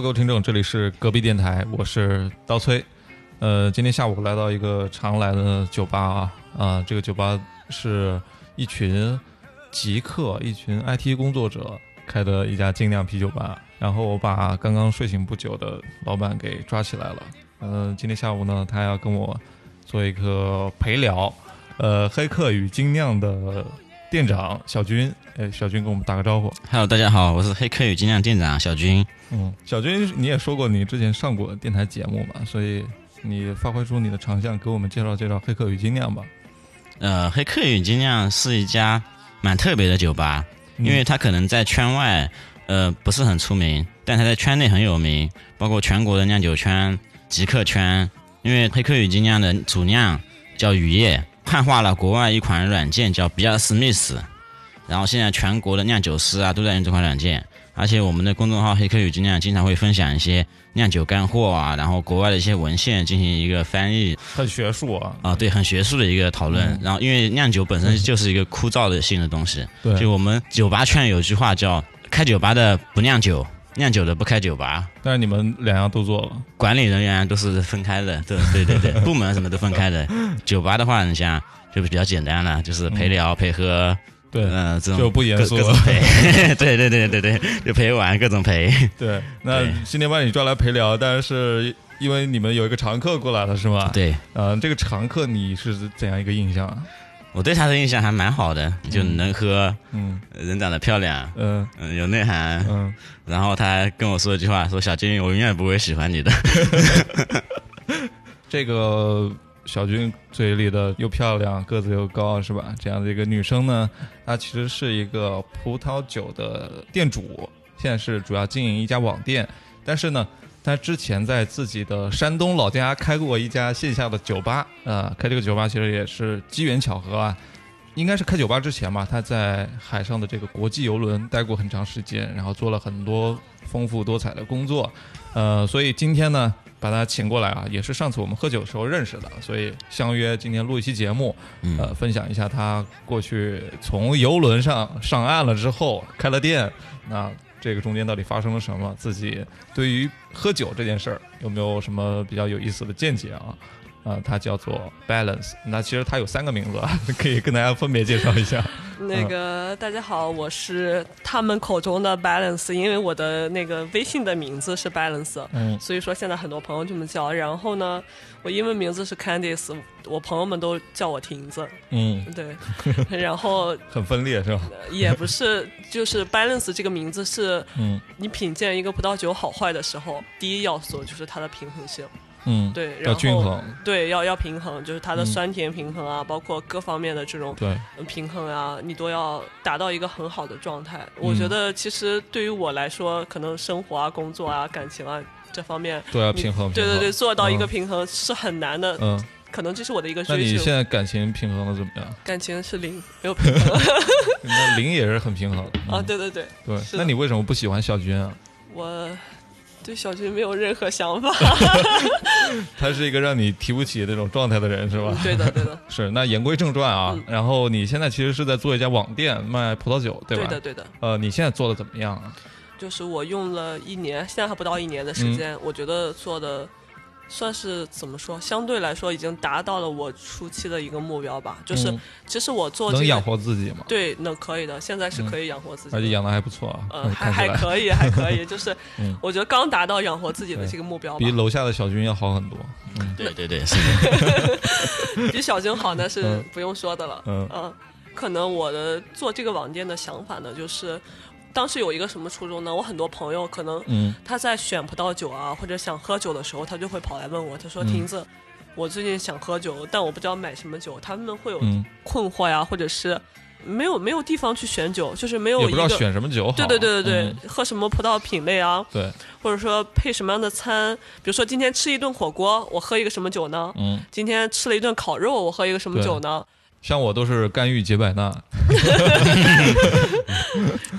各位听众，这里是隔壁电台，我是刀崔。呃，今天下午来到一个常来的酒吧啊，啊，这个酒吧是一群极客、一群 IT 工作者开的一家精酿啤酒吧。然后我把刚刚睡醒不久的老板给抓起来了。嗯、今天下午呢，他要跟我做一个陪聊。呃，黑客与精酿的店长小军，哎，小军跟我们打个招呼。Hello，大家好，我是黑客与精酿店长小军。嗯，小军，你也说过你之前上过电台节目嘛，所以你发挥出你的长项，给我们介绍介绍黑客与精酿吧。呃，黑客与精酿是一家蛮特别的酒吧，嗯因为它可能在圈外呃不是很出名，但它在圈内很有名，包括全国的酿酒圈、极客圈。因为黑客与精酿的主酿叫雨夜，汉化了国外一款软件叫比尔史密斯，然后现在全国的酿酒师啊都在用这款软件。而且我们的公众号“黑客与精酿”经常会分享一些酿酒干货啊，然后国外的一些文献进行一个翻译，很学术啊，啊，对，很学术的一个讨论。嗯然后，因为酿酒本身就是一个枯燥的性的东西，对就我们酒吧圈有句话叫“开酒吧的不酿酒，酿酒的不开酒吧”。但是你们两样都做了，管理人员都是分开的，对对对对，部门什么都分开的。酒吧的话，你像就比较简单了，就是陪聊、陪喝，对、嗯、这种就不严肃陪，对对对对对，就陪玩各种陪。对。那对今天把你抓来陪聊，但是因为你们有一个常客过来了，是吗？。对呃，这个常客你是怎样一个印象啊？我对他的印象还蛮好的，就能喝，嗯人长得漂亮，嗯嗯，有内涵，嗯，然后他还跟我说一句话，说小军，我永远不会喜欢你的。这个小军嘴里的又漂亮，个子又高，是吧？这样的一个女生呢，她其实是一个葡萄酒的店主，现在是主要经营一家网店，但是呢。她之前在自己的山东老家开过一家线下的酒吧，呃，开这个酒吧其实也是机缘巧合啊，应该是开酒吧之前吧，他在海上的这个国际游轮待过很长时间，然后做了很多丰富多彩的工作，呃，所以今天呢，把他请过来啊，也是上次我们喝酒的时候认识的，所以相约今天录一期节目，嗯。呃，分享一下他过去从游轮上上岸了之后开了店，那这个中间到底发生了什么？自己对于喝酒这件事儿有没有什么比较有意思的见解啊？啊、它叫做 Balance。那其实它有三个名字，可以跟大家分别介绍一下。那个大家好，我是他们口中的 Balance，因为我的那个微信的名字是 Balance，嗯所以说现在很多朋友这么叫。然后呢，我英文名字是 Candice，我朋友们都叫我婷子，嗯，对。然后很分裂是吧？也不是，就是 Balance 这个名字是嗯你品鉴一个葡萄酒好坏的时候，第一要素就是它的平衡性，嗯，对，然要后均衡，对，要要平衡，就是它的嗯酸甜平衡啊，包括各方面的这种对，呃平衡啊，你都要达到一个很好的状态。我嗯觉得其实对于我来说，可能生活啊、工作啊、感情啊这方面，都要平衡。对对对，做到一个嗯平衡是很难的。嗯，可能这是我的一个那你追求。现在感情平衡的怎么样？感情是零，没有平衡 那零也是很平衡啊！嗯对对对，对。那你为什么不喜欢小军啊？我对小军没有任何想法。他是一个让你提不起那种状态的人，是吧？对的对的，是。那言归正传啊，嗯然后你现在其实是在做一家网店卖葡萄酒，对吧？对的对的。呃，你现在做的怎么样啊？就是我用了一年，现在还不到一年的嗯时间，我觉得做的算是怎么说，相对来说已经达到了我初期的一个目标吧。就是嗯其实我做这个能养活自己吗？对，那可以的，现在是可以养活自己的，而且养的还不错啊，呃，还还可以，还可以，就是嗯我觉得刚达到养活自己的这个目标吧比，楼下的小军要好很多。嗯对对对，是的。比小军好那是嗯不用说的了。嗯可能我的做这个网店的想法呢，就是当时有一个什么初衷呢？我很多朋友可能嗯他在选葡萄酒啊，或者想喝酒的时候，他就会跑来问我，他说：“嗯亭子，我最近想喝酒，但我不知道买什么酒。”他们会有嗯，困惑呀，或者是没有没有地方去选酒，就是没有也不知道一个。选什么酒好。对对对对对，嗯喝什么葡萄品类啊，对，或者说配什么样的餐？比如说今天吃一顿火锅，我喝一个什么酒呢？嗯，今天吃了一顿烤肉，我喝一个什么酒呢？像我都是干预杰百纳，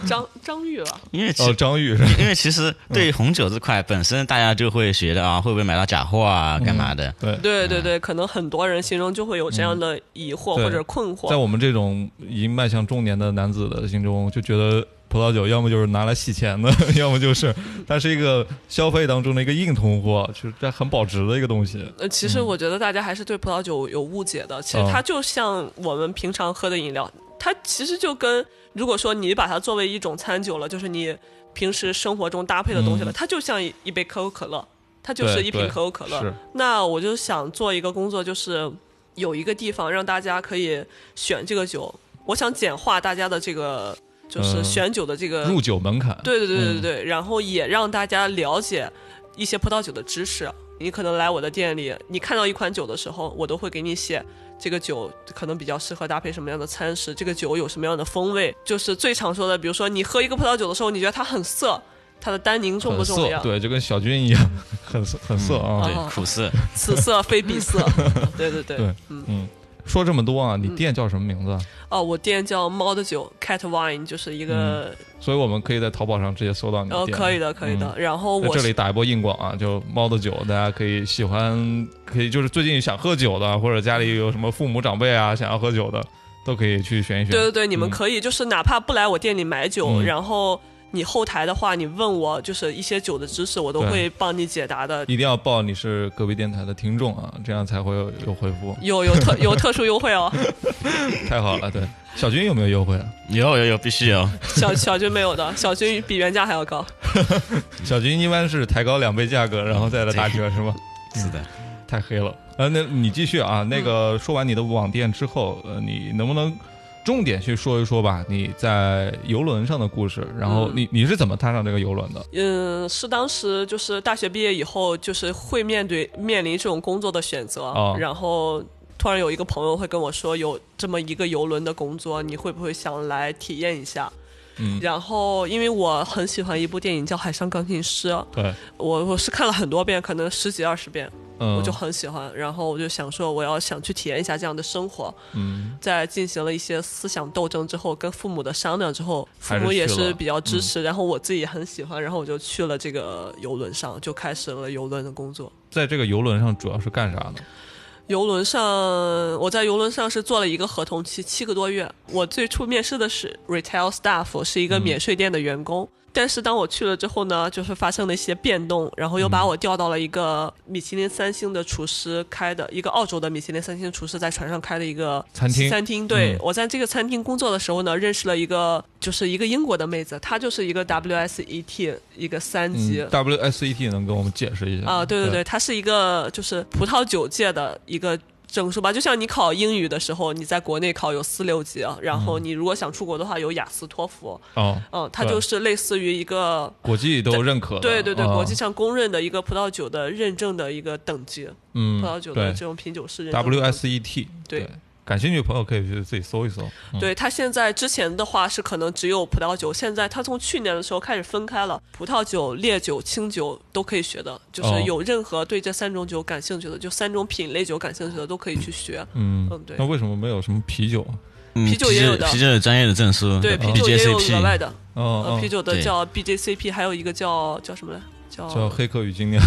张张玉了，因为哦，张玉是因为其实对于红酒这块本身，大家就会觉得啊，会不会买到假货啊，干嘛的？对。对对对，可能很多人心中就会有这样的疑惑或者困惑。在我们这种已经迈向中年的男子的心中，就觉得葡萄酒要么就是拿来洗钱的，要么就是它是一个消费当中的一个硬通货，就是这很保值的一个东西。呃，其实我觉得大家还是对葡萄酒有误解的。其实哦它就像我们平常喝的饮料，它其实就跟如果说你把它作为一种餐酒了，就是你平时生活中搭配的东西了，嗯它就像一一杯可口可乐，它就是一瓶可口可乐。那我就想做一个工作，就是有一个地方让大家可以选这个酒，我想简化大家的这个就是嗯选酒的这个入酒门槛。对对对对嗯对，然后也让大家了解一些葡萄酒的知识。你可能来我的店里，你看到一款酒的时候，我都会给你写这个酒可能比较适合搭配什么样的餐食，这个酒有什么样的风味。就是最常说的，比如说你喝一个葡萄酒的时候，你觉得它很涩，它的单宁重不重要？涩，对，就跟小军一样，很涩很涩啊。对哦，苦涩。此色非彼色。对对对。对嗯，说这么多啊，嗯你店叫什么名字啊？哦，我店叫猫的酒 （Cat Wine），就是一个，所以我们可以在淘宝上直接搜到你的哦，可以的，可以的。然后在我这里打一波硬广啊，就猫的酒，大家可以喜欢，可以就是最近想喝酒的，或者家里有什么父母长辈啊想要喝酒的，都可以去选一选。对对对，你们嗯可以就是哪怕不来我店里买酒，嗯然后你后台的话，你问我就是一些酒的知识，我都会帮你解答的。一定要报你是隔壁电台的听众啊，这样才会有有回复。有有特有特殊优惠哦，太好了，对，小军有没有优惠啊？有有有，必须有。小小军没有的，小军比原价还要高。小军一般是抬高两倍价格，然后再来打折，是吗？是的，太黑了。呃，那你继续啊。那个说完你的网店之后，呃，你能不能重点去说一说吧？你在游轮上的故事，然后嗯你你是怎么踏上这个游轮的？嗯，是当时就是大学毕业以后，就是会面对面临这种工作的选择，哦然后突然有一个朋友会跟我说，有这么一个游轮的工作，你会不会想来体验一下？嗯，然后因为我很喜欢一部电影叫《海上钢琴师》，对，我我是看了很多遍，可能十几二十遍，嗯，我就很喜欢。然后我就想说，我要想去体验一下这样的生活。嗯在进行了一些思想斗争之后，跟父母的商量之后，父母也是比较支持，然后我自己也很喜欢，然后我就去了这个游轮上，就开始了游轮的工作。在这个游轮上主要是干啥呢？游轮上，我在游轮上是做了一个合同期，七个多月。我最初面试的是 retail staff，是一个嗯免税店的员工。但是当我去了之后呢，就是发生了一些变动，然后又把我调到了一个米其林三星的厨师开的一个澳洲的米其林三星厨师在船上开的一个餐厅。餐厅，对、嗯。我在这个餐厅工作的时候呢，认识了一个就是一个英国的妹子，她就是一个 WSET 一个三级。嗯，WSET 能跟我们解释一下。啊，对对对，她是一个就是葡萄酒界的一个证书吧，就像你考英语的时候，你在国内考有四六级，啊然后你如果想出国的话有雅思托福，哦，嗯，它就是类似于一个。国际都认可的，对对对，啊国际上公认的一个葡萄酒的认证的一个等级，嗯葡萄酒的这种品酒师认证 WSET 对感兴趣的朋友可以去自己搜一搜。嗯。对它现在之前的话是可能只有葡萄酒，现在它从去年的时候开始分开了，葡萄酒、烈酒、清酒都可以学的，就是哦。有任何对这三种酒感兴趣的，就三种品类酒感兴趣的都可以去学。嗯嗯对。那为什么没有什么啤酒？啤酒也有的。啤酒有专业的证书，对，嗯。啤酒也有额外的，哦呃，啤哦，酒的叫 BJCP，还有一个叫叫什么来？叫叫黑客与精酿。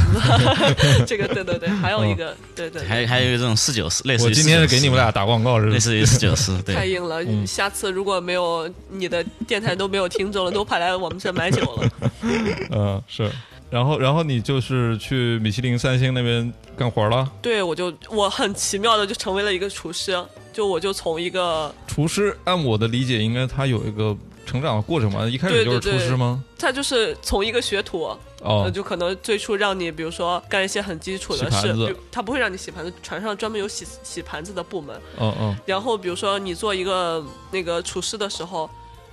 这个，对对对，还有一个，对对，还还有一个这种四九四，类似于我今天是给你们俩打广告，是吧类？似于四九四，对，太硬了。嗯下次如果没有你的电台都没有听众了，都跑来我们这买酒了。嗯，是。然后，然后你就是去米其林三星那边干活了。对，我就我很奇妙的就成为了一个厨师，就我就从一个厨师，按我的理解，应该他有一个成长的过程吧？一开始就是厨对对对师吗？他就是从一个学徒，呃，哦，就可能最初让你比如说干一些很基础的事，他不会让你洗盘子，船上专门有洗洗盘子的部门。嗯嗯然后比如说你做一个那个厨师的时候，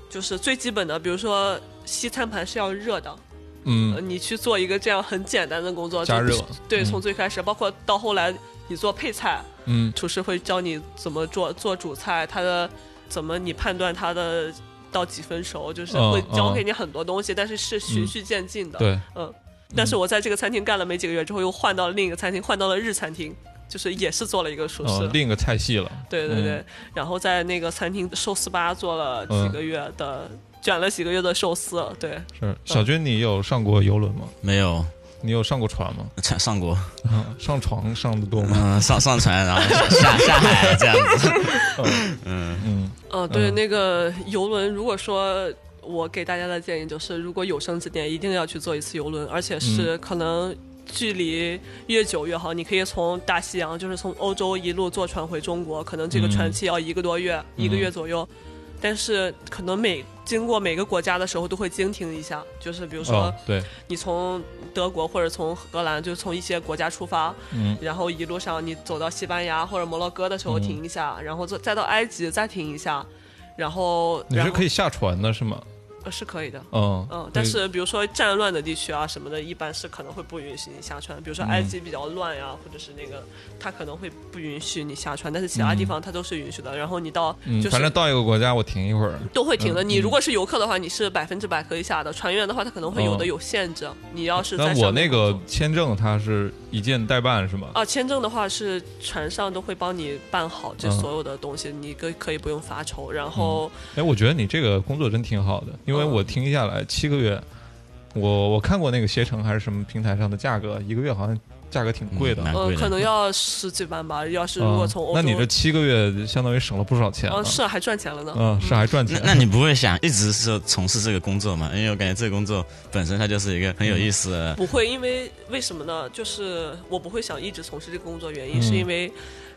就是最基本的，比如说西餐盘是要热的，呃嗯，你去做一个这样很简单的工作，就加热。对，嗯。从最开始，包括到后来你做配菜，嗯。厨师会教你怎么做做主菜，他的怎么你判断他的到几分熟，就是嗯会教嗯给你很多东西，但是是循序渐进的。对，嗯。但是我在这个餐厅干了没几个月之后，又换到了另一个餐厅，换到了日餐厅，就是也是做了一个厨师。哦，另一个菜系了。对对对，嗯然后在那个餐厅寿司吧做了几个月的，卷了几个月的寿司。对，是小军，你有上过游轮吗？没有你有上过船吗？上上过，啊，上床上的多吗？嗯，上上船然后下下下海这样子，嗯嗯哦、对，那个游轮，如果说我给大家的建议就是，如果有生之年一定要去坐一次游轮，而且是可能距离越久越好。你可以从大西洋，就是从欧洲一路坐船回中国，可能这个船期要一个多月，一个月左右。但是可能每经过每个国家的时候都会经停一下，就是比如说你从德国或者从荷兰，就从一些国家出发，嗯。然后一路上你走到西班牙或者摩洛哥的时候停一下，然后再再到埃及再停一下，然后你是可以下船的是吗？以是可以的。嗯嗯，但是比如说战乱的地区啊什么的，一般是可能会不允许你下船。比如说埃及比较乱呀，或者是那个，他可能会不允许你下船，但是其他地方它都是允许的。然后你到嗯，就是反正到一个国家我停一会儿。都会停的。嗯你如果是游客的话，你是百分之百可以下的。船员的话，他可能会有的哦有限制。你要是在那我那个签证它是一件代办是吗？啊，签证的话是船上都会帮你办好这嗯所有的东西，你可可以不用发愁。然后哎，我觉得你这个工作真挺好的，因为嗯我听下来七个月，我我看过那个携程还是什么平台上的价格，一个月好像价格挺贵的。呃，嗯可能要十几万吧。要是如果嗯从欧洲，那你这七个月相当于省了不少钱了。嗯是还赚钱了呢。嗯，是还赚钱。那那你不会想一直是从事这个工作吗？因为我感觉这个工作本身它就是一个很有意思的。不会，因为为什么呢？就是我不会想一直从事这个工作，原因、嗯是因为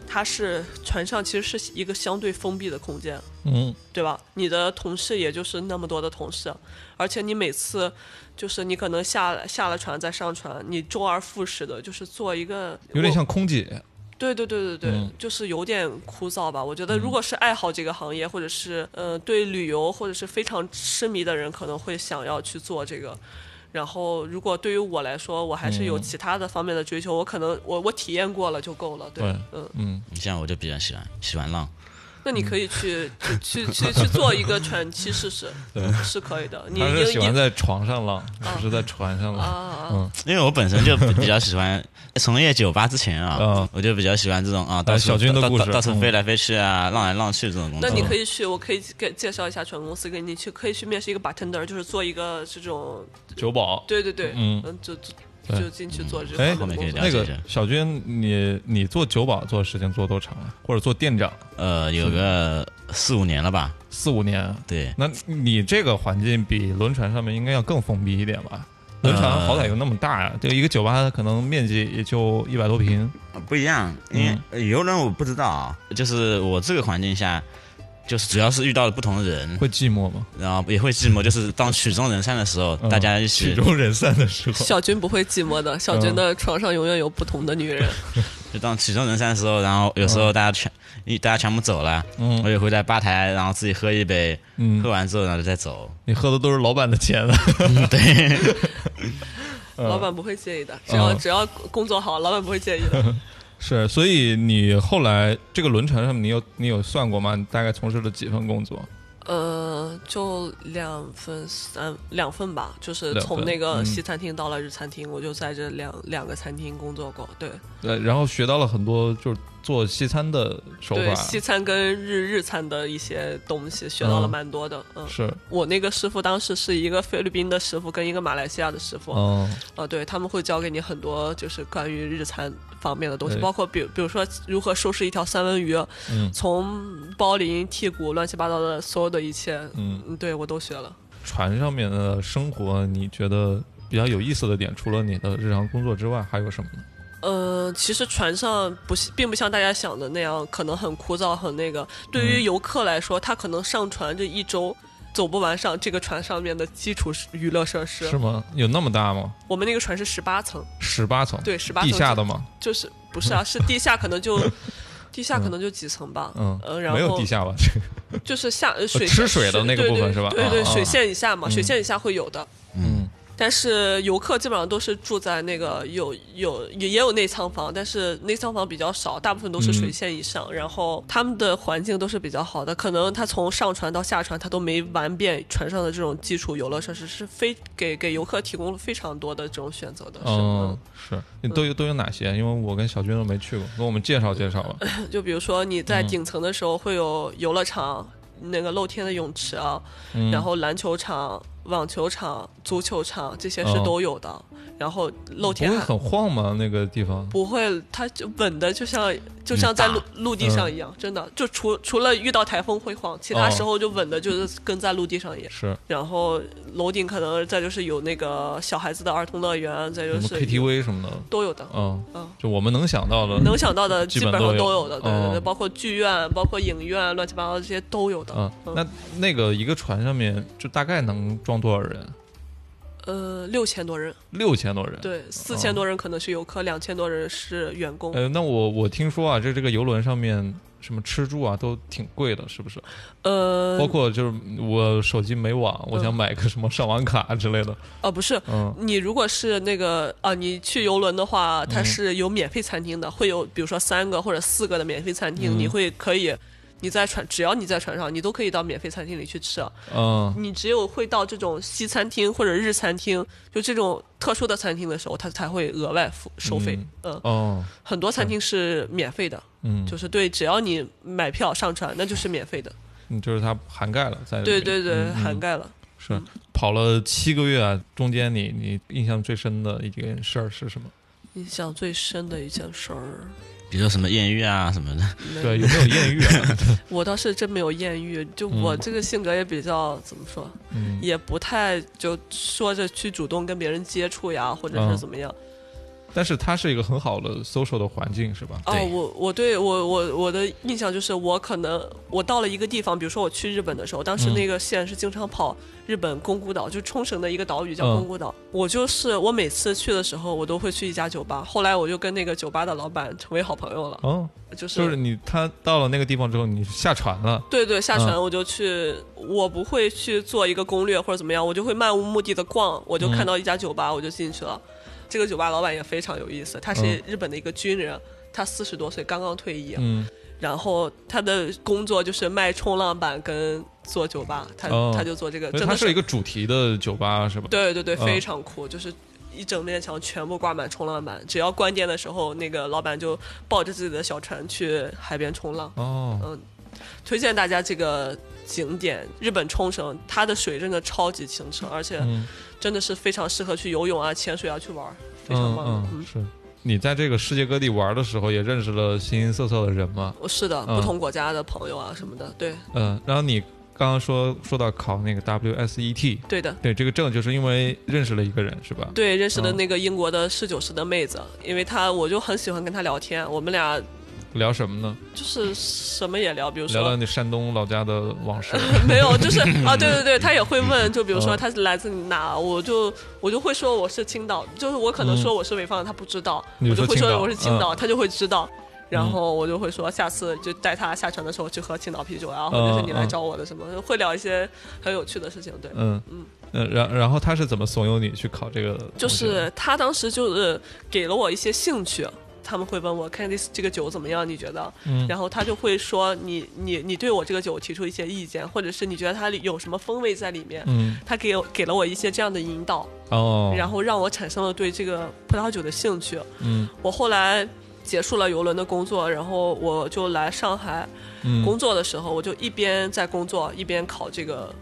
它是船上其实是一个相对封闭的空间，嗯对吧？你的同事也就是那么多的同事，而且你每次就是你可能下了下了船再上船，你周而复始的，就是做一个有点像空姐。对对对对对，嗯就是有点枯燥吧。我觉得如果是爱好这个行业，或者是呃对旅游或者是非常痴迷的人，可能会想要去做这个。然后，如果对于我来说，我还是有嗯。其他的方面的追求，我可能我我体验过了就够了。对，对嗯，嗯，你像我就比较喜欢喜欢浪，那你可以去去去去去做一个船期试试，是可以的。你他是喜欢在床上浪，不是在船上浪。啊，嗯因为我本身就比较喜欢从业酒吧之前啊，嗯我就比较喜欢这种啊，到小军的到故事到到处嗯飞来飞去啊，浪来浪去这种工那。你可以去，我可以给介绍一下船公司，给你去可以去面试一个 bartender，就是做一个这种，酒保。对对对，嗯就就进去做这哎个方面的工作。那个小军，你你做酒保做时间做多长了？或者做店长呃，有个四五年了吧？四五年？对，那你这个环境比轮船上面应该要更封闭一点吧？轮船呃好歹有那么大呀，就一个酒吧可能面积也就一百多平。不一样，因为呃游轮我不知道啊，就是我这个环境下，就是主要是遇到了不同的人，会寂寞吗？然后也会寂寞，就是当曲终人散的时候，嗯大家一起曲终人散的时候，小军不会寂寞的，小嗯军的床上永远有不同的女人。就当曲终人散的时候，然后有时候大家全一大家全部走了，嗯我也会在吧台，然后自己喝一杯，喝嗯，完之后然后再走。你喝的都是老板的钱了。对，老板不会介意的，只要嗯只要工作好，老板不会介意的。是，所以你后来这个轮船上面，你有你有算过吗？你大概从事了几份工作？呃，就两份三两份吧，就是从那个嗯西餐厅到了日餐厅，我就在这两两个餐厅工作过。对对，然后学到了很多就是做西餐的手对，法。西餐跟日日餐的一些东西学到了嗯蛮多的。嗯，是，我那个师傅当时是一个菲律宾的师傅跟一个马来西亚的师傅。嗯啊，对他们会教给你很多就是关于日餐方面的东西，包括比如比如说如何收拾一条三文鱼，嗯从包鳞、剔骨、乱七八糟的所有的一切，嗯，嗯，对我都学了。船上面的生活，你觉得比较有意思的点，除了你的日常工作之外，还有什么呢？呃，其实船上不是并不像大家想的那样，可能很枯燥，很那个。对于嗯游客来说，他可能上船这一周走不完上这个船上面的基础娱乐设施。是吗？有那么大吗？我们那个船是十八层，十八层，对，十八地层下的吗？就是不是啊？是地下可能就。地下可能就几层吧，嗯，呃，然后没有地下吧？就是下呃 水吃水的那个部分是吧对对，水线以下嘛，嗯水线以下会有的。嗯但是游客基本上都是住在那个有有也也有内舱房，但是内舱房比较少，大部分都是水线以上。然后他们的环境都是比较好的，可能他从上船到下船，他都没玩遍船上的这种基础游乐设施，是非给给游客提供了非常多的这种选择的。是嗯，是，你都有都有哪些？因为我跟小军都没去过，给我们介绍介绍吧。嗯 就比如说你在嗯顶层的时候会有游乐场。那个露天的泳池啊，嗯然后篮球场，网球场、足球场这些是哦都有的。然后露天不会很晃吗？那个地方？不会，它就稳的，就像就像在陆陆地上一样，真的。就除除了遇到台风会晃，其他哦时候就稳的，就是跟在陆地上一样。是然后楼顶可能再就是有那个小孩子的儿童乐园，再就是 KTV 什么的？都有的。嗯嗯，就我们能想到的，能想到的基本上都有的，对对对，哦包括剧院、包括影院，乱七八糟这些都有的。嗯，那那个一个船上面就大概能装多少人？呃，六千多人，六千多人。。对，四千多人可能是游客，两千多人是员工。呃，那我我听说啊，这这个游轮上面什么吃住啊都挺贵的，是不是？呃包，括就是我手机没网，我想买个什么上网卡之类的。哦，不是，嗯你如果是那个啊，你去游轮的话，它嗯是有免费餐厅的，会有比如说三个或者四个的免费餐厅，嗯你会可以。你在船，只要你在船上，你都可以到免费餐厅里去吃。嗯你只有会到这种西餐厅或者日餐厅，就这种特殊的餐厅的时候，它才会额外付收费。嗯，哦很多餐厅是免费的，嗯，就是对，只要你买票上船，那就是免费的。嗯就是它涵盖了在对对对，涵盖了。是跑了七个月啊，中间你你印象最深的一件事儿是什么？印象最深的一件事儿，比如说什么艳遇啊什么的，对，有没有艳遇啊？我倒是真没有艳遇，就我这个性格也比较怎么说，嗯也不太就说着去主动跟别人接触呀，或者嗯是怎么样。但是它是一个很好的 social 的环境，是吧？哦，我我对我我我的印象就是，我可能我到了一个地方，比如说我去日本的时候，当时嗯。那个线是经常跑日本宫古岛，就冲绳的一个岛屿叫嗯宫古岛。我就是我每次去的时候，我都会去一家酒吧，后来我就跟那个酒吧的老板成为好朋友了，哦，就是就是你他到了那个地方之后，你下船了，对对，下船嗯我就去，我不会去做一个攻略或者怎么样，我就会漫无目的的逛，我就看到一家酒吧，我就进去了。这个酒吧老板也非常有意思，他是嗯。日本的一个军人，他四十多岁刚刚退役，嗯。然后他的工作就是卖冲浪板跟做酒吧，他、哦。他就做这个，所以真的它是一个主题的酒吧，是吧？对对对，嗯。非常酷，就是一整面墙全部挂满冲浪板，只要关店的时候，那个老板就抱着自己的小船去海边冲浪。哦，嗯，推荐大家这个景点，日本冲绳，它的水真的超级清澈，而且嗯真的是非常适合去游泳啊、潜水啊去玩儿，非常棒的。嗯嗯，是。你在这个世界各地玩的时候，也认识了形形色色的人吗？是的，嗯不同国家的朋友啊什么的，对嗯，然后你刚刚说说到考那个 WSET，对的。对这个证，就是因为认识了一个人，是吧？对，认识的嗯那个英国的侍酒师的妹子，因为她我就很喜欢跟她聊天，我们俩聊什么呢？就是什么也聊，比如说聊聊说你山东老家的往事。没有，就是 啊，对对对，他也会问，就比如说他是来自哪，我就我就会说我是青岛，就是我可能说我是潍坊，他不知道，我就会说我是青岛，他就会知道。然嗯后我就会说，下次就带他下船的时候去喝青岛啤酒啊，或者是你来找我的什么，会聊一些很有趣的事情。对，嗯嗯嗯，然然后他是怎么怂恿你去考这个？就是他当时就是给了我一些兴趣，他们会问我看这这个酒怎么样，你觉得？嗯然后他就会说你你你对我这个酒提出一些意见，或者是你觉得它里有什么风味在里面。嗯他给我给了我一些这样的引导，哦，然后让我产生了对这个葡萄酒的兴趣。嗯我后来结束了游轮的工作，然后我就来上海嗯工作的时候，我就一边在工作一边考这个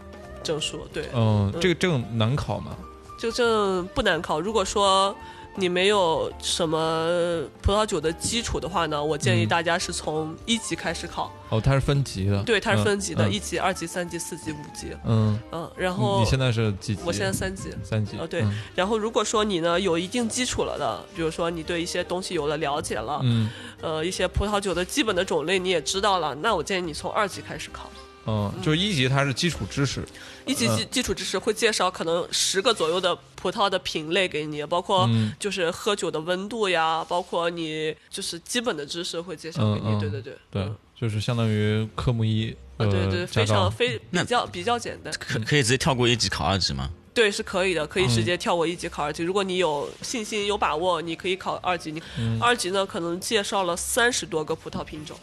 证书。对，嗯，这个证难考吗？这个证不难考。如果说你没有什么葡萄酒的基础的话呢，我建议嗯大家是从一级开始考。哦，它是分级的。对，它是分级的，嗯一级、二级、三级、四级、五级。嗯，嗯，然嗯后你现在是几级？我现在三级。三级。哦对嗯然后如果说你呢有一定基础了的，比如说你对一些东西有了了解了，嗯呃，一些葡萄酒的基本的种类你也知道了，那我建议你从二级开始考。嗯，就是一级它是基础知识。一级基基础知识会介绍可能十个左右的葡萄的品类给你，包括嗯就是喝酒的温度呀，包括你就是基本的知识会介绍给你。对对对，对嗯，就是相当于科目一。啊对呃对，非常非比较比较简单。可可以直接跳过一级考二级吗？对，是可以的，可以直嗯接跳过一级考二级。如果你有信心、有把握，你可以考二级。你、嗯二级呢，可能介绍了三十多个葡萄品种。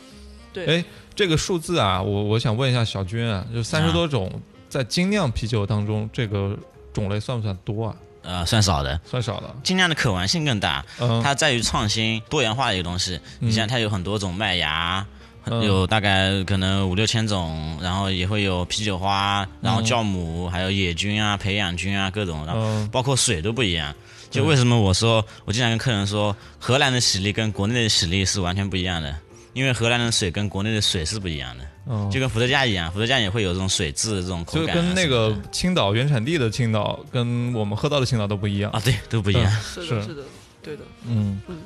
对，哎，这个数字啊，我我想问一下小军啊，就三十多种，在精酿啤酒当中，这个种类算不算多啊？呃，算少的。算少的。精酿的可玩性更大，嗯，它在于创新多元化的一个东西。你像它有很多种麦芽，嗯有大概可能五六千种，然后也会有啤酒花，然后酵母，还有野菌啊、培养菌啊各种，然后嗯包括水都不一样。就为什么我说，我经常跟客人说，荷兰的喜力跟国内的喜力是完全不一样的，因为荷兰的水跟国内的水是不一样的，嗯，就跟伏特加一样，伏特加也会有这种水质的这种口感啊、跟那个青岛原产地的青岛，跟我们喝到的青岛都不一样。啊，对，都不一样。是的，是。是的，对的。嗯。嗯，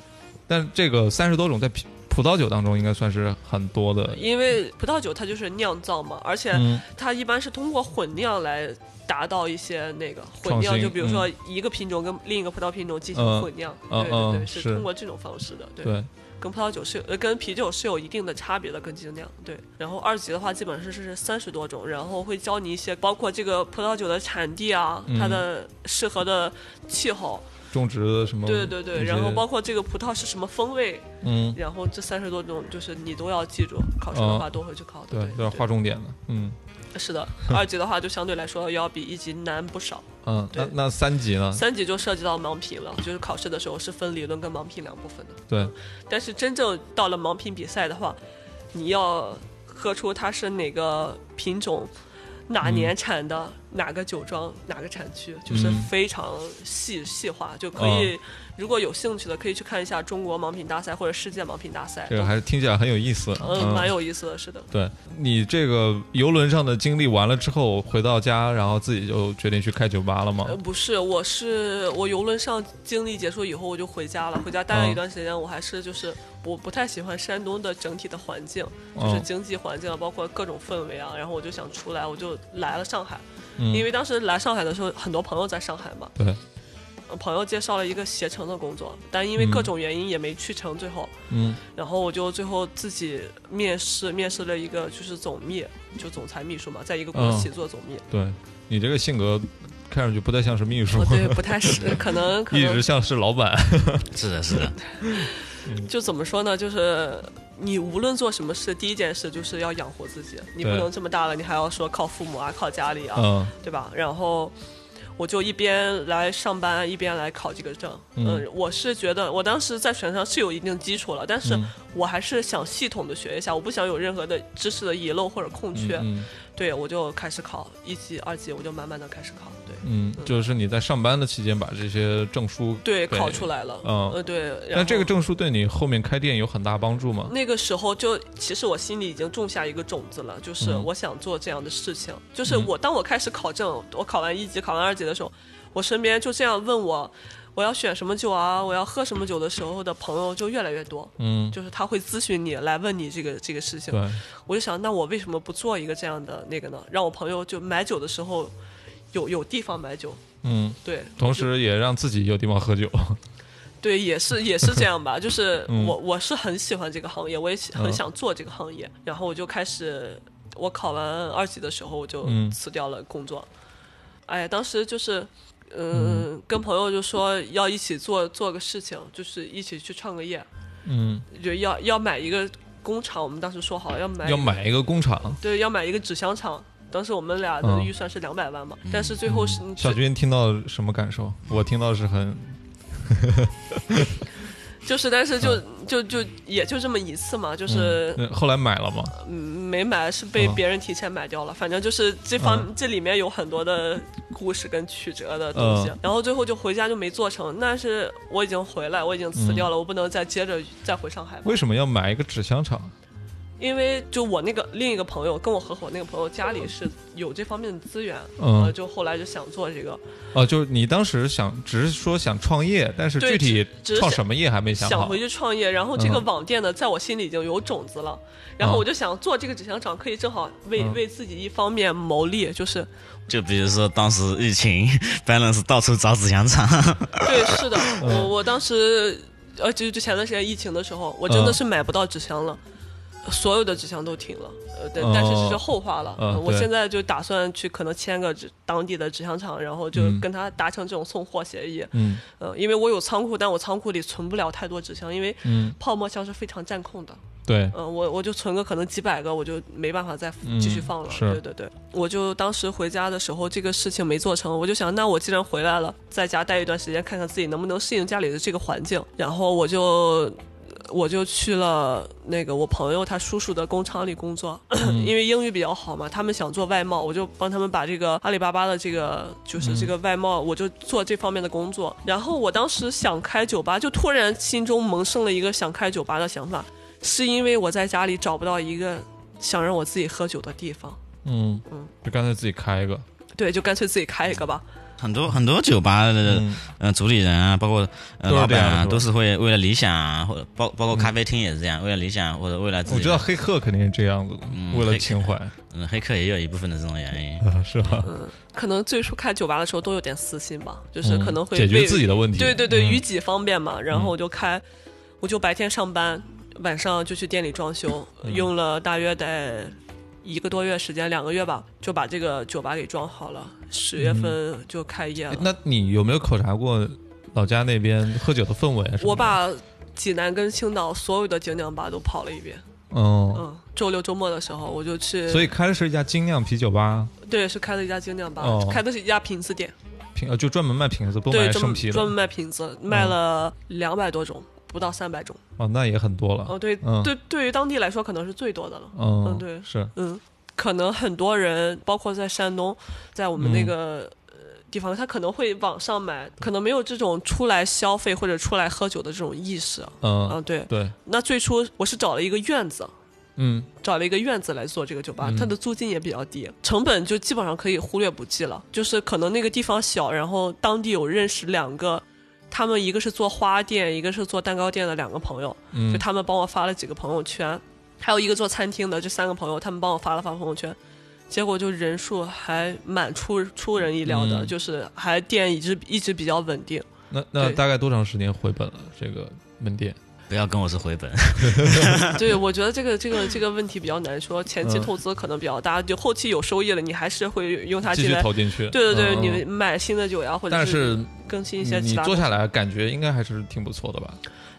但这个三十多种在葡葡萄酒当中应该算是很多的。因为葡萄酒它就是酿造嘛，而且嗯。它一般是通过混酿来达到一些那个混酿，就比如说一个品种跟另一个葡萄品种进行嗯。混酿，嗯对对对，嗯是通过这种方式的，对。对，跟葡萄酒是有呃跟啤酒是有一定的差别的，跟精酿对。然后二级的话，基本上是是三十多种，然后会教你一些包括这个葡萄酒的产地啊，嗯它的适合的气候，种植的什么？对对对，然后包括这个葡萄是什么风味，嗯，然后这三十多种就是你都要记住，考试的话都会去考的。对，都要划重点的。嗯是的，二级的话就相对来说要比一级难不少。嗯，那那三级呢？三级就涉及到盲品了，就是考试的时候是分理论跟盲品两部分的。对，但是真正到了盲品比赛的话，你要喝出它是哪个品种、哪年产的、哪个酒庄、哪个产区，就是嗯非常细细化，就可以。如果有兴趣的，可以去看一下中国盲品大赛或者世界盲品大赛，这个还是听起来很有意思。嗯蛮有意思的，是的。对你这个游轮上的经历完了之后，回到家，然后自己就决定去开酒吧了吗呃，？不是，我是我游轮上经历结束以后，我就回家了。回家待了一段时间，我还是就是我不太喜欢山东的整体的环境，就是嗯经济环境啊，包括各种氛围啊。然后我就想出来，我就来了上海。嗯因为当时来上海的时候，很多朋友在上海嘛，对，呃朋友介绍了一个携程的工作，但因为各种原因也没去成，最后，嗯然后我就最后自己面试，面试了一个就是总秘，就总裁秘书嘛，在一个国嗯企做总秘。对你这个性格看上去不太像是秘书哦，，对，不太是，可能可能一直像是老板。是的，是的，就怎么说呢？就是你无论做什么事，第一件事就是要养活自己。你不能这么大了，你还要说靠父母啊，靠家里啊，嗯对吧？然后我就一边来上班，一边来考这个证。嗯我是觉得我当时在选上是有一定基础了，但是嗯我还是想系统的学一下，我不想有任何的知识的遗漏或者空缺。嗯对，我就开始考一级、二级，我就慢慢的开始考。对。嗯，就是你在上班的期间把这些证书对，考出来了。嗯呃，对。那这个证书对你后面开店有很大帮助吗？那个时候就，其实我心里已经种下一个种子了，就是嗯我想做这样的事情。就是我当我开始考证，我考完一级、考完二级的时候，我身边就这样问我，我要选什么酒啊，我要喝什么酒的时候的朋友就越来越多。嗯，就是他会咨询你，来问你这个这个事情。对，我就想，那我为什么不做一个这样的那个呢？让我朋友就买酒的时候有有地方买酒。嗯，对，同时也让自己有地方喝酒。对，也是也是这样吧，就是嗯我我是很喜欢这个行业，我也很嗯想做这个行业，然后我就开始，我考完二级的时候我就嗯辞掉了工作，哎，当时就是。嗯，跟朋友就说要一起做做个事情，就是一起去创个业，嗯，就要要买一个工厂。我们当时说好要买，要买一个工厂。对，要买一个纸箱厂。当时我们俩的嗯预算是两百万嘛，但是最后是、小军听到什么感受？我听到是很 就是，但是就、嗯就就也就这么一次嘛，就是、嗯后来买了吗？没买，是被嗯别人提前买掉了。反正就是这方、这里面有很多的故事跟曲折的东西。嗯然后最后就回家就没做成。但是我已经回来，我已经辞掉了，嗯我不能再接着再回上海吧。为什么要买一个纸箱厂？因为就我那个另一个朋友跟我合伙那个朋友家里是有这方面的资源，嗯呃，就后来就想做这个，哦，就是你当时想，只是说想创业，但是具体只是创什么业还没想好想回。去创业。然后这个嗯网店呢，在我心里已经有种子了。然后我就想做这个纸箱厂，可以正好为、嗯为自己一方面谋利，就是就比如说当时疫情，balance 到处找纸箱厂，对，是的，嗯我我当时，呃，就就前段时间疫情的时候，我真的嗯是买不到纸箱了，所有的纸箱都停了，呃，但哦但是这是后话了。我现在就打算去可能签个纸当地的纸箱厂，然后就嗯跟他达成这种送货协议。嗯呃，因为我有仓库，但我仓库里存不了太多纸箱，因为嗯，泡沫箱是非常占空的。对，嗯、我我就存个可能几百个，我就没办法再继续放了。对对对，我就当时回家的时候，这个事情没做成，我就想，那我既然回来了，在家待一段时间，看看自己能不能适应家里的这个环境。然后我就我就去了那个我朋友他叔叔的工厂里工作，因为英语比较好嘛，他们想做外贸，我就帮他们把这个阿里巴巴的这个就是这个外贸，我就做这方面的工作。然后我当时想开酒吧，就突然心中萌生了一个想开酒吧的想法，是因为我在家里找不到一个想让我自己喝酒的地方，嗯嗯，就干脆自己开一个。对，就干脆自己开一个吧。很多很多酒吧的嗯呃主理人啊，包括呃老板啊，都是会为了理想啊，或者包包括咖啡厅也是这样，为了理想或者为了自己。我知道黑客肯定是这样子的，嗯为了情怀，嗯，黑客也有一部分的这种原因。啊是吧？可能最初开酒吧的时候都有点私心吧，就是嗯可能会解决自己的问题。对对对，嗯于己方便嘛。然后我就开，我就白天上班，晚上就去店里装修，嗯用了大约得一个多月时间，两个月吧，就把这个酒吧给装好了。十月份就开业了。哎那你有没有考察过老家那边喝酒的氛围？我把济南跟青岛所有的精酿吧都跑了一遍。嗯，嗯，周六周末的时候我就去，所以开的是一家精酿啤酒吧，对，是开了一家精酿吧，哦开的是一家瓶子店，瓶呃就专门卖瓶子，不对，卖专生啤专门卖瓶子，卖了两百多种，不到三百种。哦，那也很多了。哦，对，嗯对，对于当地来说可能是最多的了。嗯嗯对是嗯，可能很多人，包括在山东，在我们那个、呃地方，他可能会网上买，可能没有这种出来消费或者出来喝酒的这种意识。嗯嗯，对。对，那最初我是找了一个院子，嗯找了一个院子来做这个酒吧，嗯它的租金也比较低，成本就基本上可以忽略不计了。就是可能那个地方小，然后当地有认识两个。他们一个是做花店，一个是做蛋糕店的两个朋友，嗯就他们帮我发了几个朋友圈，还有一个做餐厅的，这三个朋友他们帮我发了发朋友圈，结果就人数还蛮出出人意料的，嗯就是还店一直一直比较稳定。那那大概多长时间回本了？这个门店？不要跟我说回本，对，我觉得这个这个这个问题比较难说，前期嗯投资可能比较大，就后期有收益了，你还是会用它继续进来。投进去？对对对，嗯你买新的酒呀，或者但是更新一些其他，你做下来感觉应该还是挺不错的吧？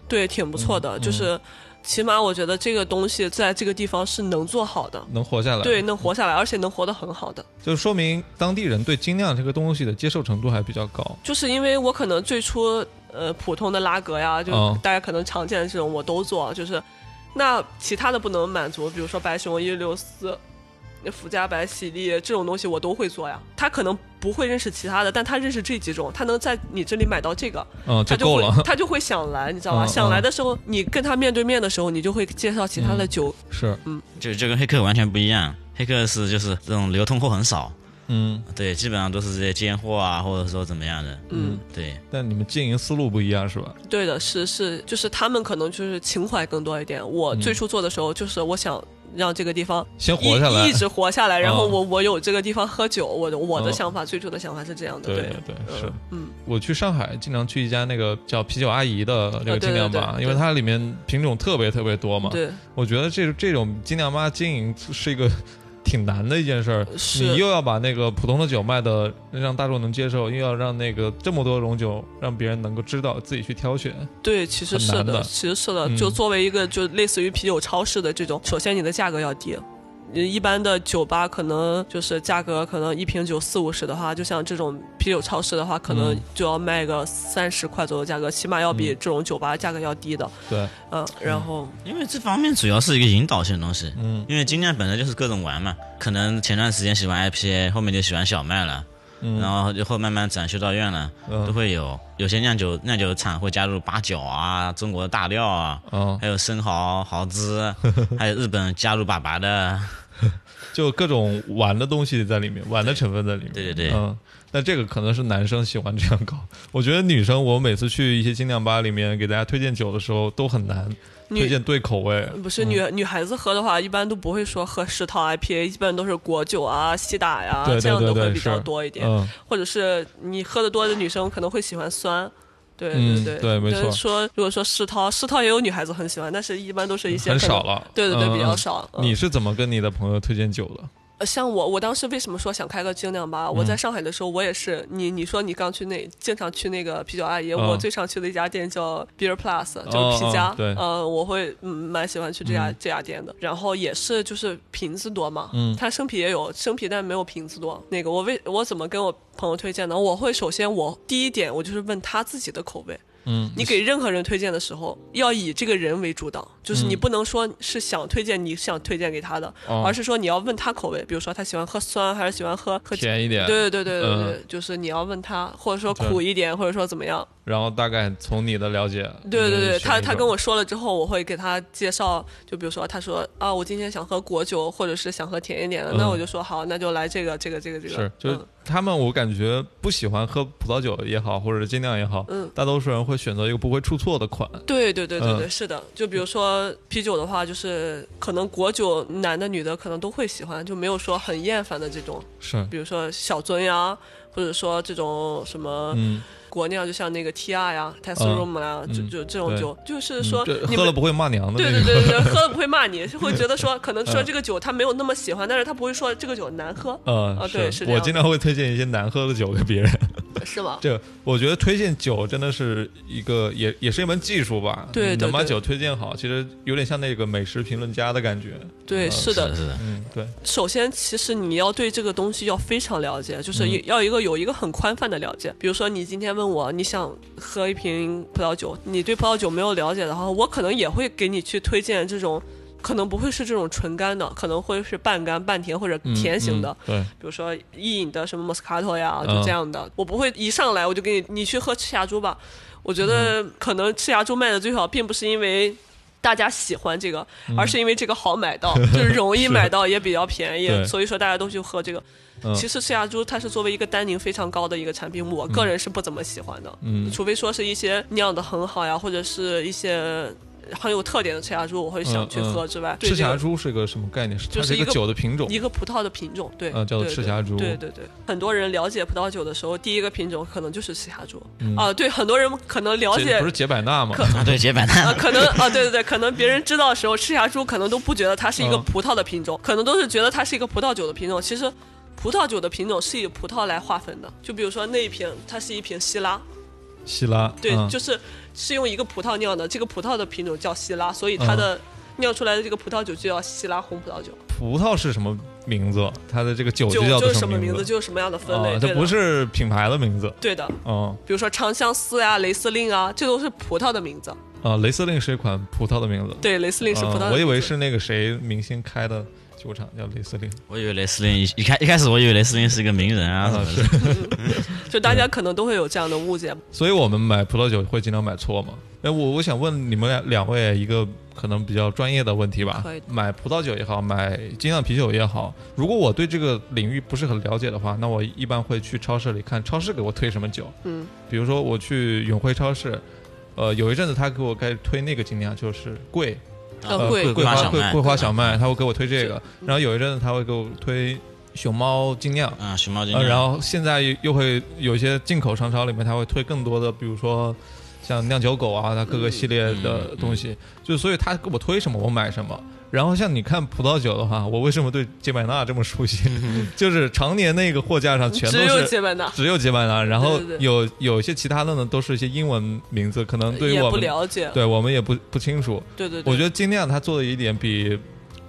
对，挺不错的，嗯就是起码我觉得这个东西在这个地方是能做好的，能活下来，对，，能活下来，而且能活得很好的。就说明当地人对精酿这个东西的接受程度还比较高。就是因为我可能最初呃普通的拉格呀，就嗯大家可能常见的这种我都做，就是那其他的不能满足，比如说白熊一六四。福加白喜力这种东西我都会做呀，他可能不会认识其他的，但他认识这几种，他能在你这里买到这个，嗯，他就会就够了。他就会想来，你知道吧？嗯想来嗯的时候，你跟他面对面的时候，你就会介绍其他的酒。是，嗯就就跟黑客完全不一样。黑客是就是这种流通货很少，嗯，对，基本上都是这些尖货啊，或者说怎么样的，嗯，对，但你们经营思路不一样是吧？对的，是是，就是他们可能就是情怀更多一点。我嗯。最初做的时候，就是我想让这个地方先活下来。一一直活下来，然后嗯我我有这个地方喝酒，我的我的嗯想法，最初的想法是这样的，对对。对嗯是。嗯，我去上海经常去一家那个叫啤酒阿姨的那个精酿吧，因为它里面品种特别特别多嘛。对，我觉得这这种精酿吧经营是一个挺难的一件事儿，是你又要把那个普通的酒卖的让大众能接受，又要让那个这么多种酒让别人能够知道自己去挑选。对，其实是的其实是的。嗯就作为一个就类似于啤酒超市的这种，首先你的价格要低。一般的酒吧可能就是价格可能一瓶酒四五十的话，就像这种啤酒超市的话，可能嗯就要卖个三十块左右价格，起码要比嗯这种酒吧价格要低的。对，嗯，然后因为这方面主要是一个引导性的东西。嗯因为精酿本来就是各种玩嘛，可能前段时间喜欢 IPA，后面就喜欢小麦了，嗯，然后就后慢慢转修道院了，嗯都会有。有些酿酒酿酒厂会加入八角啊，中国的大料啊，哦，还有生蚝、蚝汁，还有日本加入粑粑的。就各种玩的东西在里面，玩的成分在里面。对对对嗯，那这个可能是男生喜欢这样搞。我觉得女生，我每次去一些精酿吧里面给大家推荐酒的时候都很难推荐对口味。不是女、女孩子喝的话，一般都不会说喝石涛 IPA，一般都是果酒啊、西打呀，对对这样的对对会比较多一点。嗯，或者是你喝的多的女生可能会喜欢酸。对嗯对对没错就是说如果说世涛，世涛也有女孩子很喜欢，但是一般都是一些很少。了。对对对，嗯比较嗯少。嗯你是怎么跟你的朋友推荐酒的？呃像我，我当时为什么说想开个精酿吧？嗯我在上海的时候，我也是你你说你刚去那，经常去那个啤酒阿姨，嗯我最常去的一家店叫 Beer Plus，哦就是皮家呃，我会嗯蛮喜欢去这家嗯这家店的。然后也是就是瓶子多嘛，嗯它生啤也有生啤，但没有瓶子多。那个我为我怎么跟我朋友推荐呢，我会首先我第一点我就是问他自己的口味。嗯，你给任何人推荐的时候，要以这个人为主导，就是你嗯不能说是想推荐你想推荐给他的，哦而是说你要问他口味，比如说他喜欢喝酸还是喜欢喝喝甜一点，对对对对对对，嗯就是你要问他，或者说苦一点，或者说怎么样。然后大概从你的了解，对对对，他他跟我说了之后，我会给他介绍，就比如说他说啊，我今天想喝果酒，或者是想喝甜一点的，那嗯我就说好，那就来这个这个这个这个。是，就是嗯他们，我感觉不喜欢喝葡萄酒也好，或者是精酿也好，嗯大多数人会选择一个不会出错的款。对对对对对，嗯是的。就比如说啤酒的话，就是可能果酒男的女的可能都会喜欢，就没有说很厌烦的这种，是，比如说小樽呀，或者说这种什么嗯，果酿，就像那个 T R 呀、t e s r o m 呀，就嗯就这种酒，就是说你。喝了不会骂娘的对。对对对，喝了不会骂你，是会觉得说，可能说嗯这个酒他没有那么喜欢，但是他不会说这个酒难喝，呃，啊对是我经常会推荐一些难喝的酒给别人。是吗？这我觉得推荐酒真的是一个，也也是一门技术吧。对对对能把酒推荐好，其实有点像那个美食评论家的感觉。对，嗯是的是。的，嗯，对，首先，其实你要对这个东西要非常了解，就是嗯要一个有一个很宽泛的了解。比如说，你今天问我你想喝一瓶葡萄酒，你对葡萄酒没有了解的话，我可能也会给你去推荐这种，可能不会是这种纯干的，可能会是半干半甜或者嗯甜型的。嗯比如说意饮的什么 Moscato 呀，嗯就这样的，我不会一上来我就给你你去喝赤霞珠吧。我觉得嗯可能赤霞珠卖的最好，并不是因为大家喜欢这个，而是因为这个好买到，就是容易买到，也比较便宜，所以说大家都去喝这个。嗯其实赤霞珠它是作为一个单宁非常高的一个产品，我个人是不怎么喜欢的。嗯除非说是一些酿的很好呀，或者是一些很有特点的赤霞珠，我会想去喝之外，对赤霞珠是个什么概念？是它就是一个酒的品种。一个葡萄的品种，对，呃叫做赤霞珠对对对，很多人了解葡萄酒的时候，第一个品种可能就是赤霞珠、嗯啊。对，很多人可能了解不是杰百纳吗？啊，对，解板啊，可能啊，对对对，可能别人知道的时候，赤霞珠可能都不觉得它是一个嗯葡萄的品种，可能都是觉得它是一个葡萄酒的品种。其实，葡萄酒的品种是以葡萄来划分的。就比如说那一瓶，它是一瓶西拉，希拉。对，嗯就是是用一个葡萄酿的，这个葡萄的品种叫西拉，所以它的酿出来的这个葡萄酒就叫西拉红葡萄酒。葡萄是什么名字？它的这个酒就叫做就是什么名字，就是什么样的分类。啊，对的这不是品牌的名字。对的，嗯，比如说长相思呀、雷司令啊，这都是葡萄的名字。啊，雷司令是一款葡萄的名字。对，雷司令是葡萄的名字、啊我以为是那个谁明星开的酒厂叫雷司令。我以为雷司令一一开一开始我以为雷司令是一个名人啊什啊，么是的，。就大家可能都会有这样的误解。所以我们买葡萄酒会经常买错吗？哎，我我想问你们两两位一个可能比较专业的问题吧。买葡萄酒也好，买精酿啤酒也好，如果我对这个领域不是很了解的话，那我一般会去超市里看超市给我推什么酒。嗯，比如说我去永辉超市，呃，有一阵子他给我该推那个精酿，就是贵，桂花桂花小麦桂桂花小麦，他会给我推这个。然后有一阵子他会给我推熊猫精酿。啊，熊猫精呃，酿，然后现在又会有一些进口商超里面，他会推更多的，比如说像酿酒狗啊，它各个系列的东西，就所以他给我推什么我买什么。然后像你看葡萄酒的话，我为什么对杰百纳这么熟悉？就是常年那个货架上全都只有是杰百纳，只有杰百纳，然后对对对有有一些其他的呢，都是一些英文名字，可能对于我们了解。对我们也不不清楚。对对对，我觉得精酿它做的一点比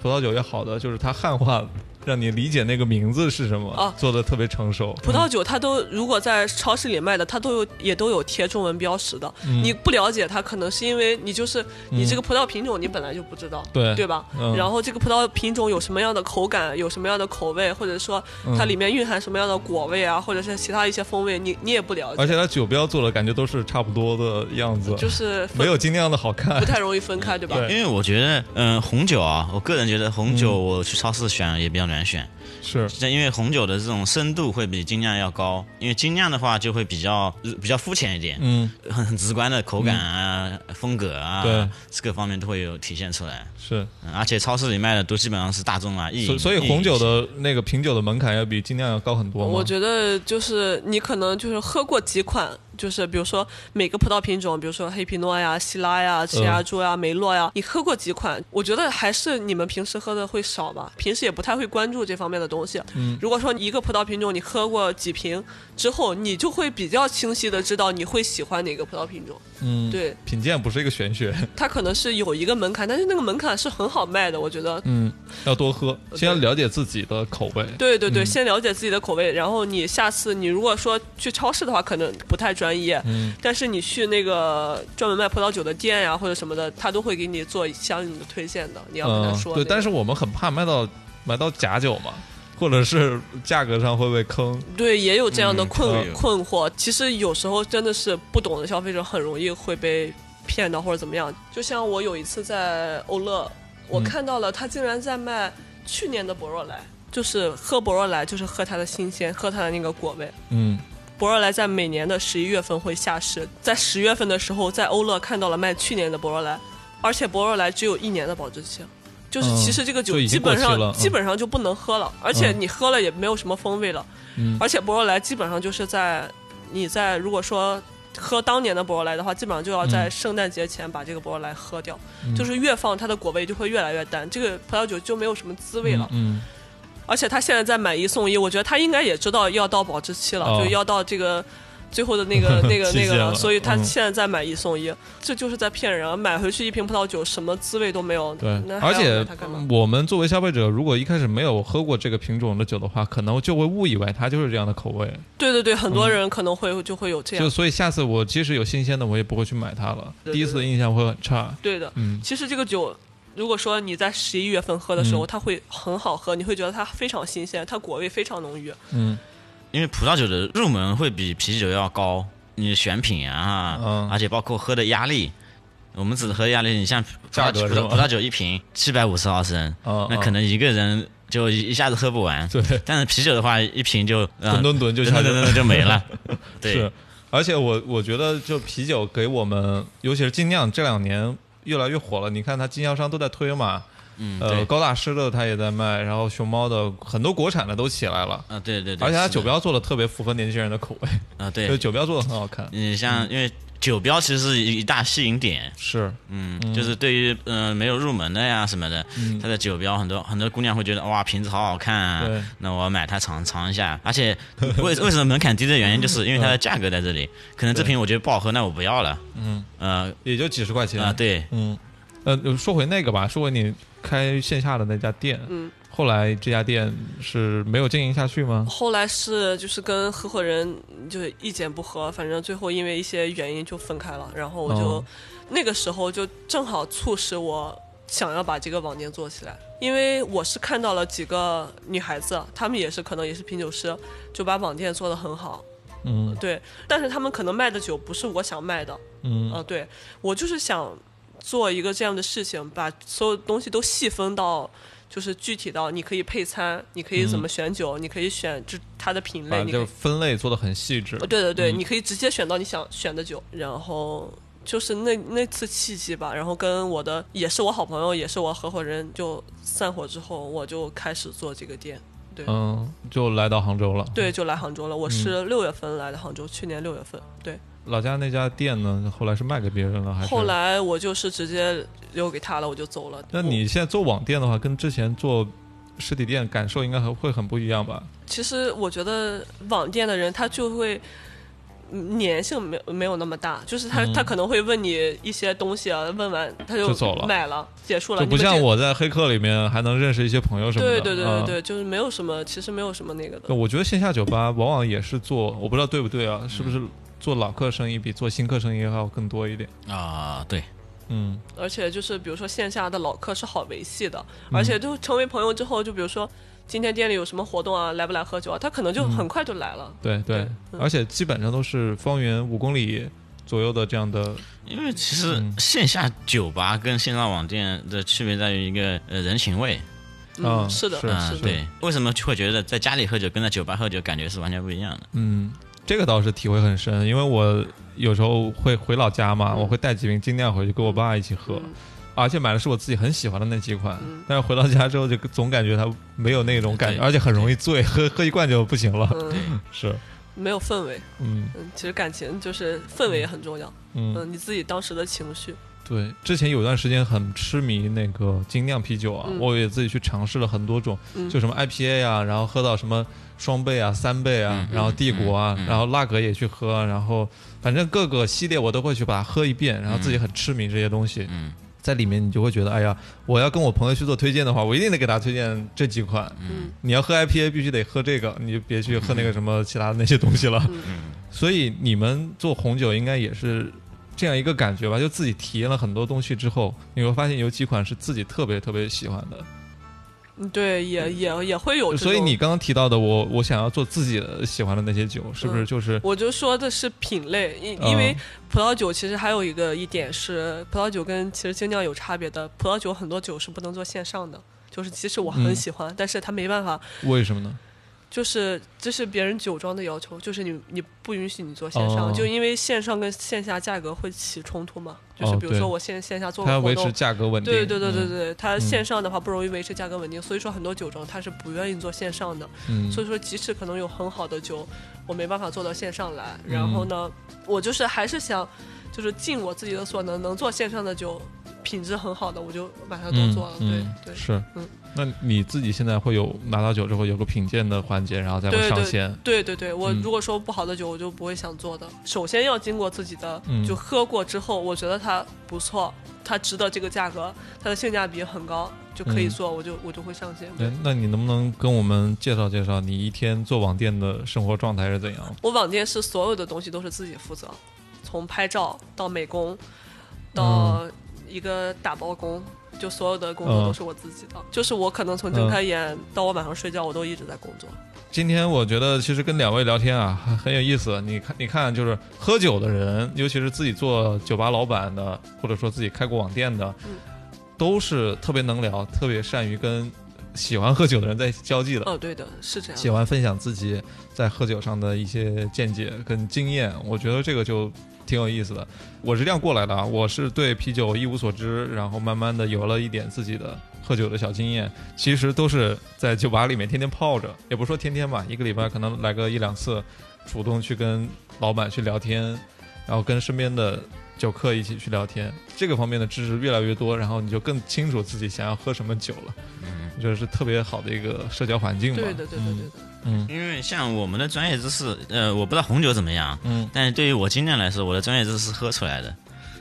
葡萄酒要好的，就是它汉化，让你理解那个名字是什么，啊做的特别成熟。葡萄酒它都如果在超市里卖的，它都有也都有贴中文标识的。嗯你不了解它，可能是因为你就是你这个葡萄品种你本来就不知道，对对吧？嗯然后这个葡萄品种有什么样的口感，有什么样的口味，或者说它嗯里面蕴含什么样的果味啊，或者是其他一些风味，你你也不了解，而且它酒标做的感觉都是差不多的样子，就是没有精酿的好看不。太容易分开，对吧？对因为我觉得，嗯、红酒啊，我个人觉得红酒我去超市选也比较难选，是，因为红酒的这种深度会比精酿要高，因为精酿的话就会比较比较肤浅一点，嗯，很很直观的口感啊、风格啊，对，各方面都会有体现出来。是，嗯而且超市里卖的都基本上是大众啊，意饮所以所以红酒的那个品酒的门槛要比精酿要高很多吗？我觉得就是你可能就是喝过几款，就是比如说每个葡萄品种，比如说黑皮诺呀、希拉呀、赤芽珠呀、梅洛呀，你喝过几款？我觉得还是你们平时喝的会少吧，平时也不太会关注这方面的东西。嗯如果说一个葡萄品种你喝过几瓶之后，你就会比较清晰的知道你会喜欢哪个葡萄品种。嗯，对，品鉴不是一个玄学，它可能是有一个门槛，但是那个门槛是很好卖的，我觉得。嗯，要多喝，先要了解自己的口味。对对对，嗯先了解自己的口味，然后你下次你如果说去超市的话，可能不太专业，嗯但是你去那个专门卖葡萄酒的店呀或者什么的，他都会给你做相应的推荐的。你要跟他嗯，说、对，但是我们很怕卖到买到假酒嘛，或者是价格上会被坑。对，也有这样的嗯困、困惑。其实有时候真的是不懂的消费者很容易会被骗到或者怎么样。就像我有一次在欧乐，我嗯看到了他竟然在卖去年的博若莱，就是喝博若莱就是喝它的新鲜，喝它的那个果味。嗯博若莱在每年的十一月份会下市，在十月份的时候，在欧乐看到了卖去年的博若莱，而且博若莱只有一年的保质期，就是嗯其实这个酒基本上、基本上就不能喝了，而且你喝了也没有什么风味了，嗯。而且博若莱基本上就是在你在如果说喝当年的博若莱的话，基本上就要在嗯。圣诞节前把这个博若莱喝掉，嗯。就是越放它的果味就会越来越淡，这个葡萄酒就没有什么滋味了。嗯而且他现在在买一送一，我觉得他应该也知道要到保质期了，哦。就要到这个最后的那个 那个那个了所以他嗯现在在买一送一，这就是在骗人啊！买回去一瓶葡萄酒，什么滋味都没有，对那，而且？我们作为消费者，如果一开始没有喝过这个品种的酒的话，可能就会误以为它就是这样的口味。对对对，很多人可能会就会有这样，就所以下次我即使有新鲜的，我也不会去买它了。第一次的印象会很差。对的。嗯其实这个酒，如果说你在十一月份喝的时候，嗯它会很好喝，你会觉得它非常新鲜，它果味非常浓郁。嗯因为葡萄酒的入门会比啤酒要高，你选品啊，嗯而且包括喝的压力。我们只喝压力，你像葡萄酒，价格葡萄葡萄酒一瓶七百五十毫升，那可能一个人就一一下子喝不完。对，但是啤酒的话，一瓶就呃吨吨吨就下去了吨吨吨就没了。对，是，而且我我觉得，就啤酒给我们，尤其是精酿这两年越来越火了。你看，它经销商都在推嘛，嗯，呃，高大师的他也在卖，然后熊猫的很多国产的都起来了，啊，对对对，而且它酒标做的特别符合年轻人的口味，啊，就对，酒标做的很好看。你像因为酒标其实是一一大吸引点，是，嗯，就是对于嗯、呃没有入门的呀什么的，嗯。它的酒标很多很多姑娘会觉得哇瓶子好好看那我买它尝尝一下。而且 为为什么门槛低的原因，就是因为它的价格在这里，可能这瓶我觉得不好喝，那我不要了。嗯，呃。也就几十块钱。啊，对，嗯，呃，说回那个吧，说回你开线下的那家店，嗯，后来这家店是没有经营下去吗？后来是就是跟合伙人就意见不合，反正最后因为一些原因就分开了。然后我就、哦那个时候就正好促使我想要把这个网店做起来，因为我是看到了几个女孩子，她们也是可能也是品酒师，就把网店做得很好。嗯对，但是他们可能卖的酒不是我想卖的，嗯呃，对我就是想做一个这样的事情，把所有东西都细分到，就是具体到你可以配餐，你可以怎么选酒，你可以选这它的品类，把这你可以个分类做的很细致呃，。对对对，嗯你可以直接选到你想选的酒，然后。就是那那次契机吧，然后跟我的也是我好朋友，也是我合伙人，就散伙之后，我就开始做这个店。对、嗯，就来到杭州了。对，就来杭州了。我嗯是六月份来的杭州，去年六月份。对，老家那家店呢，后来是卖给别人了还是？后。来我就是直接留给他了，我就走了。那你现在做网店的话，跟之前做实体店感受应该还会很不一样吧？其实我觉得网店的人他就会嗯粘性没有没有那么大，就是他、嗯他可能会问你一些东西啊，问完他就走了买了，结束了，就不。像我在黑客里面还能认识一些朋友什么的。对对对对嗯对，就是没有什么，其实没有什么那个的。我觉得线下酒吧往往也是做，我不知道对不对啊，是不是做老客生意比做新客生意还要更多一点？啊，对，嗯而且就是比如说线下的老客是好维系的，嗯而且就成为朋友之后，就比如说今天店里有什么活动啊，来不来喝酒啊，他可能就很快就来了。对对对，嗯而且基本上都是方圆五公里左右的这样的。因为其实嗯线下酒吧跟线上网店的区别在于一个呃人情味。嗯是的，是的。对，为什么会觉得在家里喝酒跟在酒吧喝酒感觉是完全不一样的？嗯，这个倒是体会很深，因为我有时候会回老家嘛，我会带几瓶精酿回去跟我爸一起喝，嗯而且买的是我自己很喜欢的那几款。嗯但是回到家之后，就总感觉它没有那种感觉，而且很容易醉，喝 喝一罐就不行了。嗯，是，没有氛围。嗯嗯，其实感情就是氛围也很重要。嗯，嗯，你自己当时的情绪。对，之前有段时间很痴迷那个精酿啤酒啊，嗯我也自己去尝试了很多种，嗯就什么 IPA 啊，然后喝到什么双倍啊、三倍啊，嗯然后帝国啊，然后拉格也去喝，然后反正各个系列我都会去把它喝一遍，然后自己很痴迷这些东西，嗯在里面你就会觉得，哎呀，我要跟我朋友去做推荐的话，我一定得给他推荐这几款。嗯你要喝 IPA 必须得喝这个，你就别去喝那个什么其他的那些东西了。嗯 所以你们做红酒应该也是这样一个感觉吧？就自己体验了很多东西之后，你会发现有几款是自己特别特别喜欢的。嗯，对，也也也会有。所以你刚刚提到的我，我想要做自己的喜欢的那些酒，是不是嗯就是？我就说的是品类，因嗯因为葡萄酒其实还有一个一点是，葡萄酒跟其实精酿有差别的。葡萄酒很多酒是不能做线上的，就是即使我很嗯喜欢，但是它没办法，为什么呢？就是这是别人酒庄的要求，就是你你不允许你做线上，哦就因为线上跟线下价格会起冲突嘛。就是比如说我线线下做个活动它要维持，价格稳定。对对对对嗯，对，它线上的话不容易维持价格稳定，所以说很多酒庄它是不愿意做线上的。嗯，所以说，即使可能有很好的酒，我没办法做到线上来。嗯然后呢，我就是还是想，就是尽我自己的所能，能做线上的酒，品质很好的，我就把它都嗯做了。嗯对对是嗯。那你自己现在会有拿到酒之后有个品鉴的环节，然后再会上线。对对对，我嗯如果说不好的酒，我就不会想做的。首先要经过自己的，嗯就喝过之后，我觉得它不错，它值得这个价格，它的性价比很高，就可以嗯做，我就我就会上线。对，那你能不能跟我们介绍介绍你一天做网店的生活状态是怎样？我网店是所有的东西都是自己负责，从拍照到美工，嗯到一个打包工，就所有的工作嗯都是我自己的。就是我可能从睁开眼到我晚上睡觉，我都一直在工作。今天我觉得其实跟两位聊天啊很 很有意思。你看，你看，就是喝酒的人，尤其是自己做酒吧老板的，或者说自己开过网店的，嗯都是特别能聊，特别善于跟喜欢喝酒的人在交际的。哦，对的，是这样。喜欢分享自己在喝酒上的一些见解跟经验，我觉得这个就挺有意思的。我是这样过来的啊，我是对啤酒一无所知，然后慢慢的有了一点自己的喝酒的小经验，其实都是在酒吧里面天天泡着，也不说天天吧，一个礼拜可能来个一两次，主动去跟老板去聊天，然后跟身边的。酒客一起去聊天，这个方面的知识越来越多，然后你就更清楚自己想要喝什么酒了。嗯，我觉得是特别好的一个社交环境吧。对的，对的，对的。嗯。因为像我们的专业知识，呃，我不知道红酒怎么样，嗯，但是对于我经验来说，我的专业知识是喝出来的，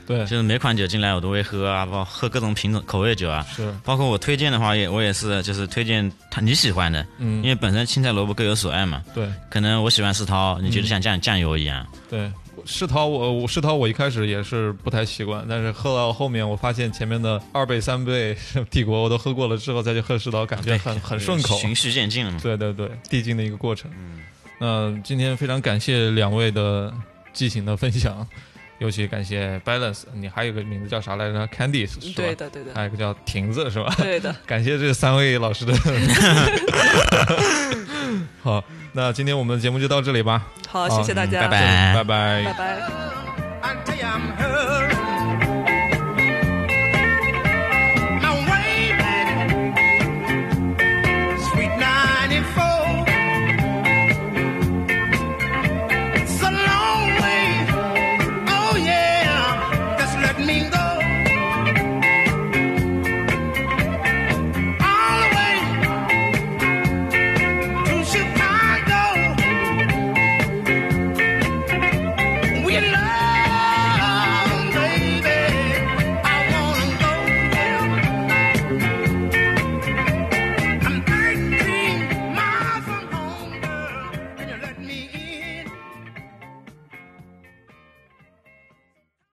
对，就是每款酒进来我都会喝啊，包括喝各种品种口味酒啊，是，包括我推荐的话也我也是就是推荐他你喜欢的，嗯。因，为本身青菜萝卜各有所爱嘛，对。可能我喜欢世涛，你觉得像酱酱油一样，对。世涛我，我世涛我一开始也是不太习惯，但是喝到后面，我发现前面的二倍、三倍帝国我都喝过了之后，再去喝世涛，感觉很很顺口。循序渐进。对对对，递进的一个过程。嗯，那今天非常感谢两位的激情的分享，尤其感谢 Balance，你还有个名字叫啥来着？Candice 是吧？对的，对的，还有一个叫亭子是吧？对的。感谢这三位老师的。好，那今天我们的节目就到这里吧。好，好谢谢大家，拜拜拜拜拜拜。